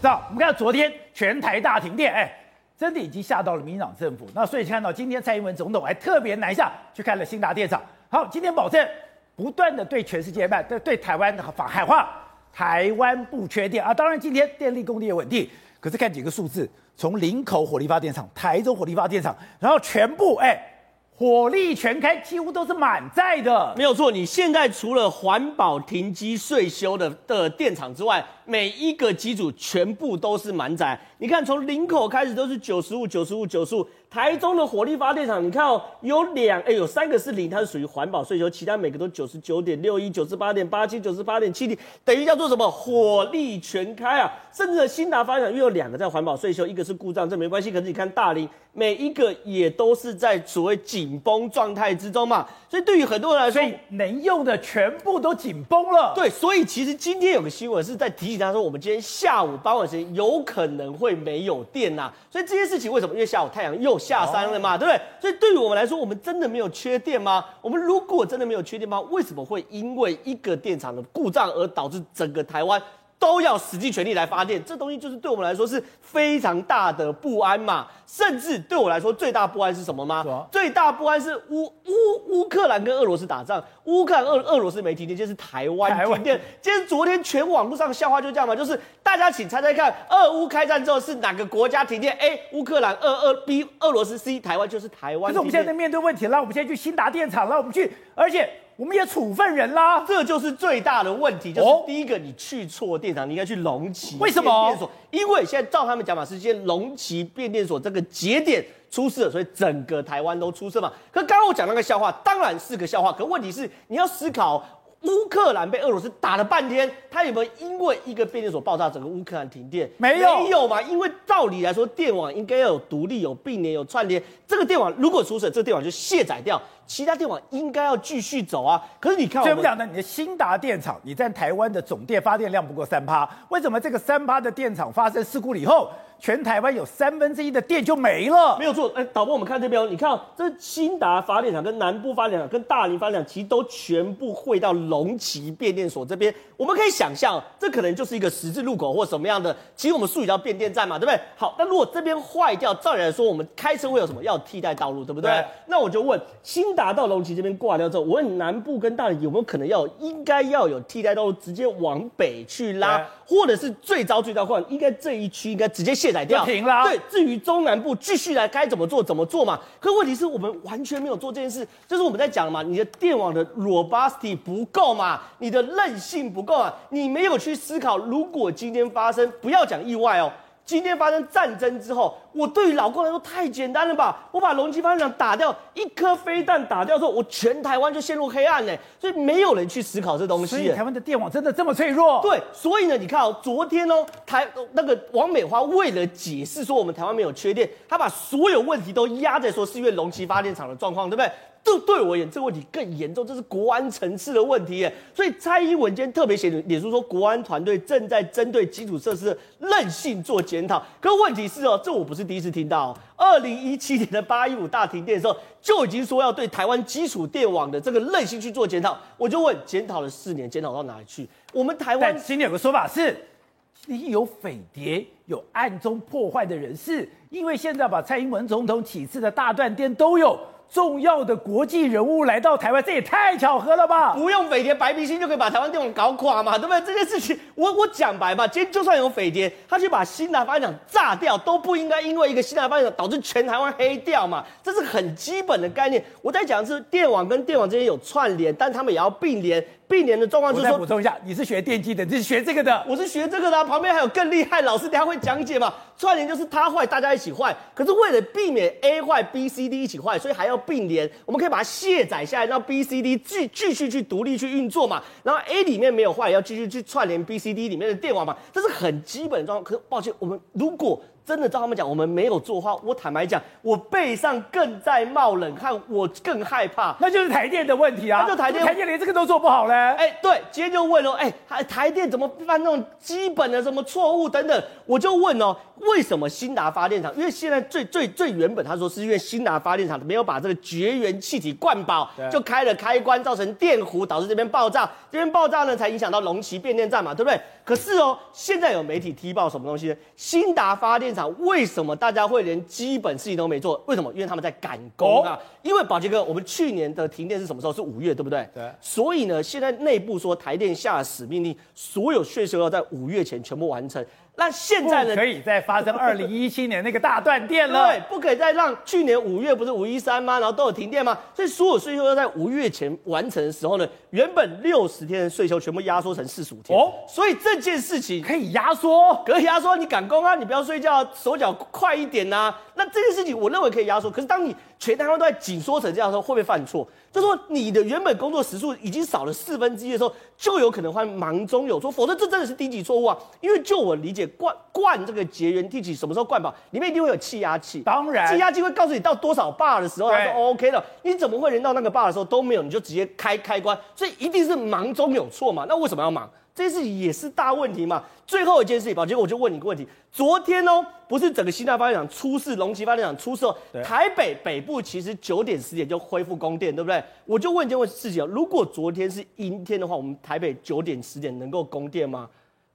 知道？我们看到昨天全台大停电，哎，真的已经吓到了民进党政府。那所以看到今天蔡英文总统还特别南下去看了新达电厂。好，今天保证不断的对全世界卖，对对台湾的喊喊话，台湾不缺电啊。当然今天电力供电也稳定，可是看几个数字，从林口火力发电厂、台中火力发电厂，然后全部哎。火力全开，几乎都是满载的，没有错。你现在除了环保停机税修的的电厂之外，每一个机组全部都是满载。你看，从林口开始都是九十五、九十五、九十五。台中的火力发电厂，你看哦，有两哎，有三个是零，它是属于环保税收，其他每个都九十九点六一、九十八点八七、九十八点七零，等于叫做什么火力全开啊！甚至新达发电厂又有两个在环保税收，一个是故障，这没关系。可是你看大林，每一个也都是在所谓紧绷状态之中嘛。所以对于很多人来说，能用的全部都紧绷了。对，所以其实今天有个新闻是在提醒他说，我们今天下午傍晚时间有可能会没有电呐、啊。所以这些事情为什么？因为下午太阳又下山了嘛，对不对？所以对于我们来说，我们真的没有缺电吗？我们如果真的没有缺电吗？为什么会因为一个电厂的故障而导致整个台湾都要使尽全力来发电？这东西就是对我们来说是非常大的不安嘛。甚至对我来说，最大不安是什么吗？么最大不安是乌乌乌克兰跟俄罗斯打仗，乌克兰俄俄罗斯没停电，就是台湾停电。今天昨天全网络上笑话就这样嘛，就是大家请猜猜看，俄乌开战之后是哪个国家停电？A 乌克兰，二二 B 俄罗斯，C 台湾，就是台湾。可是我们现在在面对问题，那我们现在去新达电厂，那我们去，而且我们也处分人啦，这就是最大的问题。就是第一个，你去错电厂，你应该去龙旗为什么？因为现在照他们讲法，是先龙旗变电所这个。节点出事了，所以整个台湾都出事嘛。可刚刚我讲那个笑话，当然是个笑话。可问题是，你要思考，乌克兰被俄罗斯打了半天，他有没有因为一个变电所爆炸，整个乌克兰停电？没有，没有嘛？因为照理来说，电网应该要有独立、有并联、有串联。这个电网如果出事，这个电网就卸载掉，其他电网应该要继续走啊。可是你看，所以我们讲呢，你的新达电厂，你在台湾的总电发电量不过三趴，为什么这个三趴的电厂发生事故了以后？全台湾有三分之一的电就没了，没有错。哎，导播，我们看这边，你看哦，这新达发电厂跟南部发电厂跟大林发电厂，其实都全部汇到龙崎变电所这边。我们可以想象，这可能就是一个十字路口或什么样的。其实我们术语叫变电站嘛，对不对？好，那如果这边坏掉，照理来说，我们开车会有什么？要替代道路，对不对？对，那我就问，新达到龙崎这边挂掉之后，我问南部跟大林有没有可能要应该要有替代道路，直接往北去拉，对或者是最糟最糟况，应该这一区应该直接卸载掉，停了。对，至于中南部继续来该怎么做怎么做嘛。可问题是我们完全没有做这件事，就是我们在讲嘛，你的电网的 robustity 不够嘛，你的韧性不够啊，你没有去思考，如果今天发生，不要讲意外哦。今天发生战争之后，我对于老共来说太简单了吧？我把龙崎发电厂打掉，一颗飞弹打掉之后，我全台湾就陷入黑暗呢。所以没有人去思考这东西。所以台湾的电网真的这么脆弱？对，所以呢，你看哦，昨天哦，台那个王美花为了解释说我们台湾没有缺电，他把所有问题都压在说是因为龙崎发电厂的状况，对不对？这对我而言，这个问题更严重，这是国安层次的问题耶。所以蔡英文今天特别写脸书说，国安团队正在针对基础设施的韧性做检讨。可问题是哦，这我不是第一次听到。二零一七年的八一五大停电的时候，就已经说要对台湾基础电网的这个韧性去做检讨。我就问，检讨了四年，检讨到哪里去？我们台湾今天有个说法是，有匪谍，有暗中破坏的人士，因为现在把蔡英文总统启示的大断电都有。重要的国际人物来到台湾，这也太巧合了吧？不用匪谍白明星就可以把台湾电网搞垮嘛，对不对？这件事情，我我讲白吧，今天就算有匪谍，他去把新南发电厂炸掉，都不应该因为一个新南发电厂导致全台湾黑掉嘛，这是很基本的概念。我在讲的是电网跟电网之间有串联，但他们也要并联。并联的状况就是说，我再补充一下，你是学电机的，你是学这个的，我是学这个的，旁边还有更厉害老师，等下会讲解嘛。串联就是它坏，大家一起坏。可是为了避免 A 坏，B、C、D 一起坏，所以还要并联。我们可以把它卸载下来，让 B、C、D 继继续去独立去运作嘛。然后 A 里面没有坏，要继续去串联 B、C、D 里面的电网嘛。这是很基本的状况。可是抱歉，我们如果真的照他们讲，我们没有做的话，我坦白讲，我背上更在冒冷汗，我更害怕。那就是台电的问题啊！那就台电，台电连这个都做不好嘞。哎、欸，对，今天就问了，哎、欸，台电怎么犯那种基本的什么错误等等？我就问哦，为什么新达发电厂？因为现在最最最原本他说是因为新达发电厂没有把这个绝缘气体灌饱，就开了开关，造成电弧，导致这边爆炸。这边爆炸呢，才影响到龙崎变电站嘛，对不对？可是哦，现在有媒体踢爆什么东西呢？新达发电厂为什么大家会连基本事情都没做？为什么？因为他们在赶工啊。哦、因为宝杰哥，我们去年的停电是什么时候？是五月，对不对？对。所以呢，现在内部说台电下了死命令，所有税收要在五月前全部完成。那现在呢？可以再发生 二零一七年那个大断电了。对，不可以再让去年五月不是五一三吗？然后都有停电吗？所以所有税收要在五月前完成的时候呢，原本六十天的税收全部压缩成四十五天。哦，所以这件事情可以压缩，可以压缩。你赶工啊，你不要睡觉，手脚快一点呐、啊。那这件事情我认为可以压缩。可是当你全台湾都在紧缩成这样的时候，会不会犯错？就说你的原本工作时数已经少了四分之一的时候，就有可能会忙中有错，否则这真的是低级错误啊！因为就我理解，灌灌这个节源地气什么时候灌饱？里面一定会有气压器，当然，气压器会告诉你到多少 bar 的时候，它说 OK 了。你怎么会连到那个 bar 的时候都没有，你就直接开开关？所以一定是忙中有错嘛？那为什么要忙？这件事情也是大问题嘛。最后一件事情，宝杰，我就问你一个问题：昨天哦，不是整个新大发电厂出事，龙旗发电厂出事，台北北部其实九点十点就恢复供电，对不对？我就问一件问事情：如果昨天是阴天的话，我们台北九点十点能够供电吗？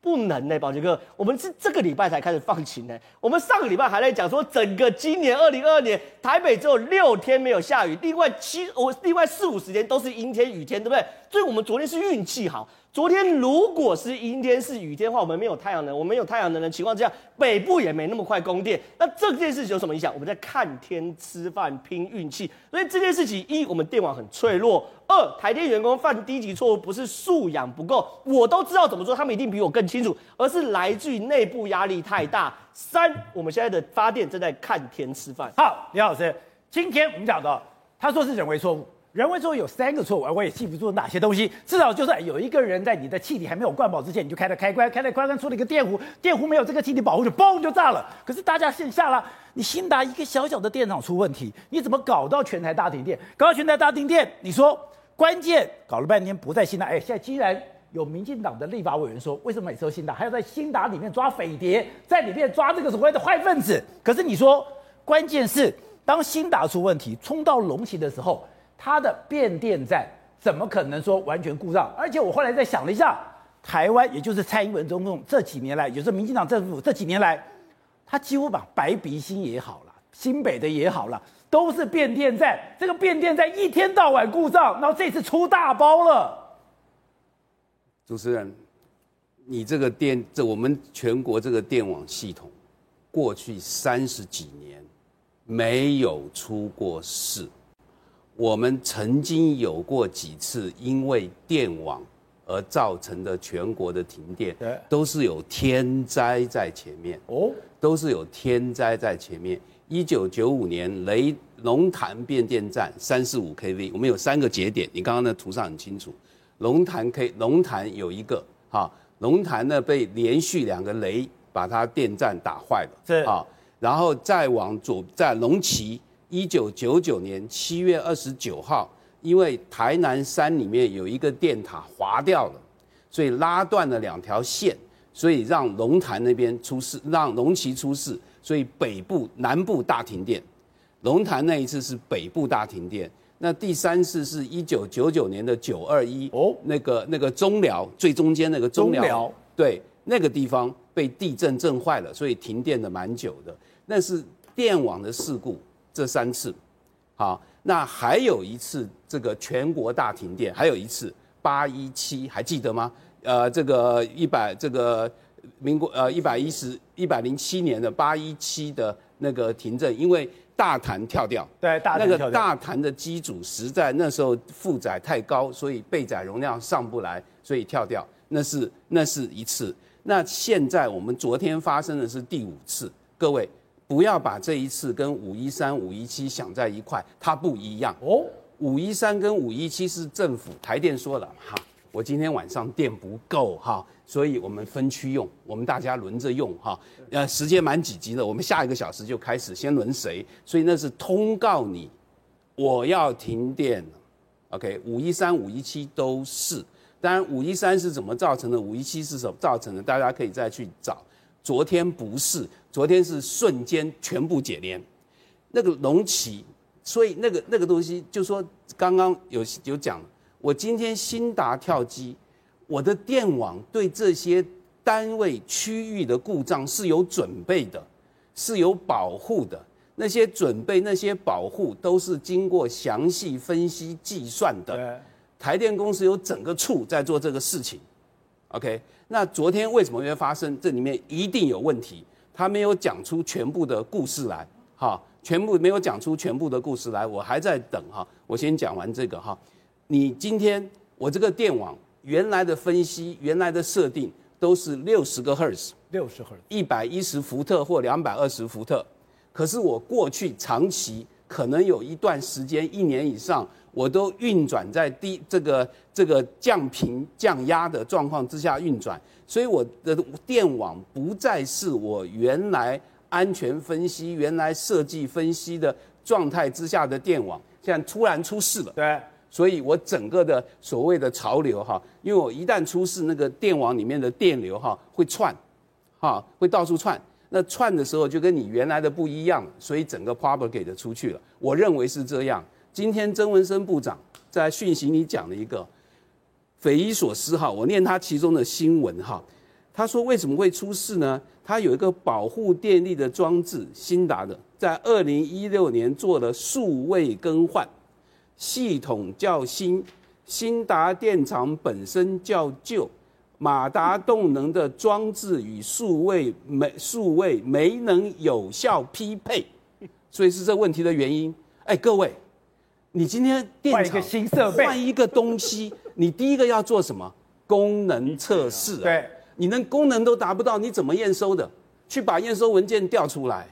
不能呢，宝杰哥，我们是这个礼拜才开始放晴呢。我们上个礼拜还在讲说，整个今年二零二二年台北只有六天没有下雨，另外七我另外四五十天都是阴天雨天，对不对？所以我们昨天是运气好。昨天如果是阴天是雨天的话，我们没有太阳能，我们有太阳能的情况之下，北部也没那么快供电。那这件事情有什么影响？我们在看天吃饭拼运气。所以这件事情，一我们电网很脆弱；二台电员工犯低级错误，不是素养不够，我都知道怎么做，他们一定比我更清楚，而是来自于内部压力太大。三我们现在的发电正在看天吃饭。好，李老师，今天我们讲的，他说是人为错误。人为错？有三个错误，我也记不住哪些东西。至少就是有一个人在你的气体还没有灌饱之前，你就开了开关，开了开关出了一个电弧，电弧没有这个气体保护，就嘣就炸了。可是大家线下了，你兴达一个小小的电厂出问题，你怎么？搞到全台大停电？搞到全台大停电，你说关键搞了半天不在兴达，哎，现在居然有民进党的立法委员说，为什么？每次都兴达还要在兴达里面抓匪谍，在里面抓这个所谓的坏分子？可是你说关键是当兴达出问题，冲到龙崎的时候。它的变电站怎么可能说完全故障？而且我后来再想了一下，台湾也就是蔡英文总统这几年来，也是民进党政府这几年来，他几乎把白鼻心也好了，新北的也好了，都是变电站。这个变电站一天到晚故障，然后这次出大包了。主持人，你这个电，这我们全国这个电网系统，过去三十几年没有出过事。我们曾经有过几次因为电网而造成的全国的停电，都是有天灾在前面哦，都是有天灾在前面。一九九五年雷龙潭变电站三四五 kV，我们有三个节点，你刚刚的图上很清楚。龙潭 K 龙潭有一个哈，龙潭呢被连续两个雷把它电站打坏了，是啊，然后再往左在龙崎。一九九九年七月二十九号，因为台南山里面有一个电塔滑掉了，所以拉断了两条线，所以让龙潭那边出事，让龙崎出事，所以北部、南部大停电。龙潭那一次是北部大停电，那第三次是一九九九年的九二一哦，那个那个中寮最中间那个中寮，对，那个地方被地震震坏了，所以停电的蛮久的。那是电网的事故。这三次，好，那还有一次这个全国大停电，还有一次八一七，还记得吗？呃，这个一百这个民国呃一百一十一百零七年的八一七的那个停震，因为大潭跳掉，对，大那个大潭的机组实在那时候负载太高，所以备载容量上不来，所以跳掉，那是那是一次。那现在我们昨天发生的是第五次，各位。不要把这一次跟五一三、五一七想在一块，它不一样哦。五一三跟五一七是政府台电说了哈，我今天晚上电不够哈，所以我们分区用，我们大家轮着用哈。呃，时间蛮紧急的，我们下一个小时就开始，先轮谁？所以那是通告你，我要停电。OK，五一三、五一七都是，当然五一三是怎么造成的，五一七是什么造成的，大家可以再去找。昨天不是，昨天是瞬间全部解联，那个隆起，所以那个那个东西，就说刚刚有有讲，我今天新达跳机，我的电网对这些单位区域的故障是有准备的，是有保护的。那些准备、那些保护都是经过详细分析计算的。台电公司有整个处在做这个事情。OK，那昨天为什么会发生？这里面一定有问题。他没有讲出全部的故事来，哈，全部没有讲出全部的故事来。我还在等哈，我先讲完这个哈。你今天我这个电网原来的分析、原来的设定都是六十个赫兹，六十赫兹，一百一十伏特或两百二十伏特。可是我过去长期可能有一段时间，一年以上，我都运转在低这个这个降频降压的状况之下运转，所以我的电网不再是我原来安全分析、原来设计分析的状态之下的电网，现在突然出事了。对，所以我整个的所谓的潮流哈，因为我一旦出事，那个电网里面的电流哈会窜，哈会到处窜。那串的时候就跟你原来的不一样，所以整个 propagate 出去了。我认为是这样。今天曾文生部长在讯息里讲了一个匪夷所思哈，我念他其中的新闻哈。他说为什么会出事呢？他有一个保护电力的装置，兴达的，在二零一六年做了数位更换，系统较新，兴达电厂本身较旧。马达动能的装置与数位没数位没能有效匹配，所以是这问题的原因。哎，各位，你今天电厂换一个新设备，换一个东西，你第一个要做什么？功能测试啊。对，你连功能都达不到，你怎么验收的？去把验收文件调出来。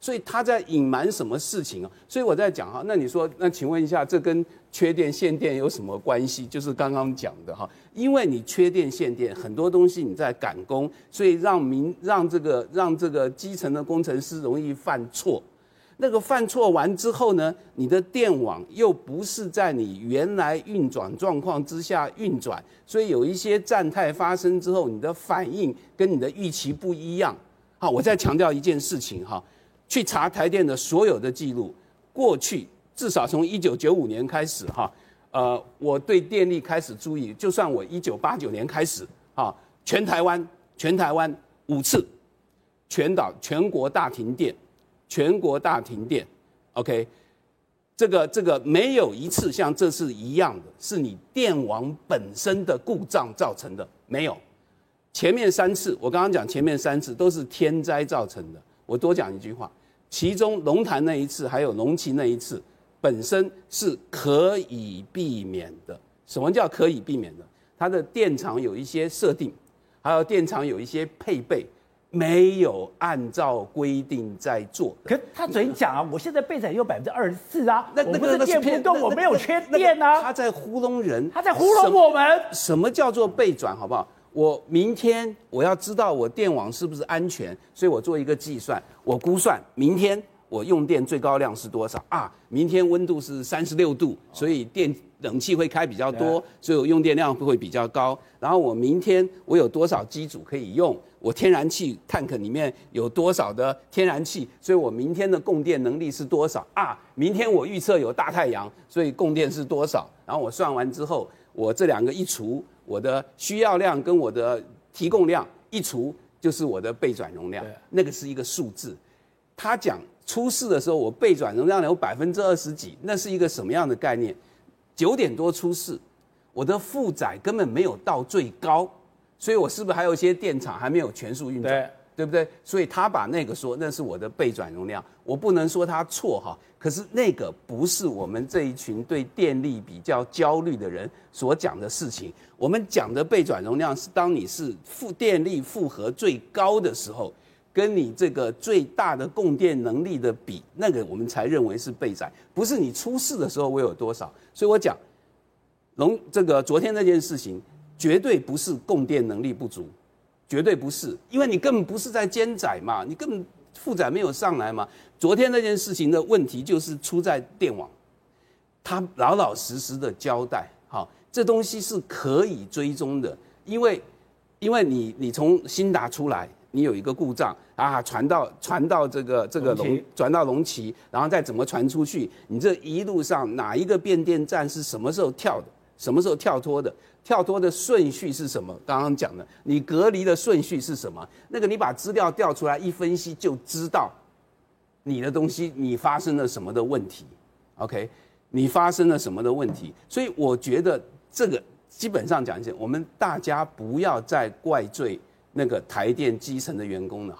所以他在隐瞒什么事情啊？所以我在讲哈，那你说，那请问一下，这跟缺电限电有什么关系？就是刚刚讲的哈，因为你缺电限电，很多东西你在赶工，所以让民让这个让这个基层的工程师容易犯错。那个犯错完之后呢，你的电网又不是在你原来运转状况之下运转，所以有一些战态发生之后，你的反应跟你的预期不一样。好，我再强调一件事情哈。去查台电的所有的记录，过去至少从一九九五年开始哈，呃，我对电力开始注意，就算我一九八九年开始啊，全台湾全台湾五次，全岛全国大停电，全国大停电，OK，这个这个没有一次像这次一样的，是你电网本身的故障造成的，没有，前面三次我刚刚讲前面三次都是天灾造成的，我多讲一句话。其中龙潭那一次，还有龙崎那一次，本身是可以避免的。什么叫可以避免的？它的电厂有一些设定，还有电厂有一些配备，没有按照规定在做。可他昨天讲啊，我现在备载有百分之二十四啊，那那个电不动，我没有缺电啊。他在糊弄人，他在糊弄我们。什么叫做备转？好不好？我明天我要知道我电网是不是安全，所以我做一个计算，我估算明天我用电最高量是多少啊？明天温度是三十六度，所以电冷气会开比较多，所以我用电量会比较高。然后我明天我有多少机组可以用？我天然气 tank 里面有多少的天然气？所以我明天的供电能力是多少啊？明天我预测有大太阳，所以供电是多少？然后我算完之后，我这两个一除。我的需要量跟我的提供量一除，就是我的备转容量，那个是一个数字。他讲出事的时候，我备转容量有百分之二十几，那是一个什么样的概念？九点多出事，我的负载根本没有到最高，所以我是不是还有一些电厂还没有全速运转？对不对？所以他把那个说那是我的备转容量，我不能说他错哈。可是那个不是我们这一群对电力比较焦虑的人所讲的事情。我们讲的备转容量是当你是负电力负荷最高的时候，跟你这个最大的供电能力的比，那个我们才认为是备载，不是你出事的时候我有多少。所以我讲龙这个昨天那件事情绝对不是供电能力不足。绝对不是，因为你根本不是在兼载嘛，你根本负载没有上来嘛。昨天那件事情的问题就是出在电网，他老老实实的交代，好，这东西是可以追踪的，因为因为你你从兴达出来，你有一个故障啊，传到传到这个这个龙传到龙旗，然后再怎么传出去，你这一路上哪一个变电站是什么时候跳的，什么时候跳脱的？跳脱的顺序是什么？刚刚讲的，你隔离的顺序是什么？那个你把资料调出来一分析就知道，你的东西你发生了什么的问题？OK，你发生了什么的问题？所以我觉得这个基本上讲一下，我们大家不要再怪罪那个台电基层的员工呢。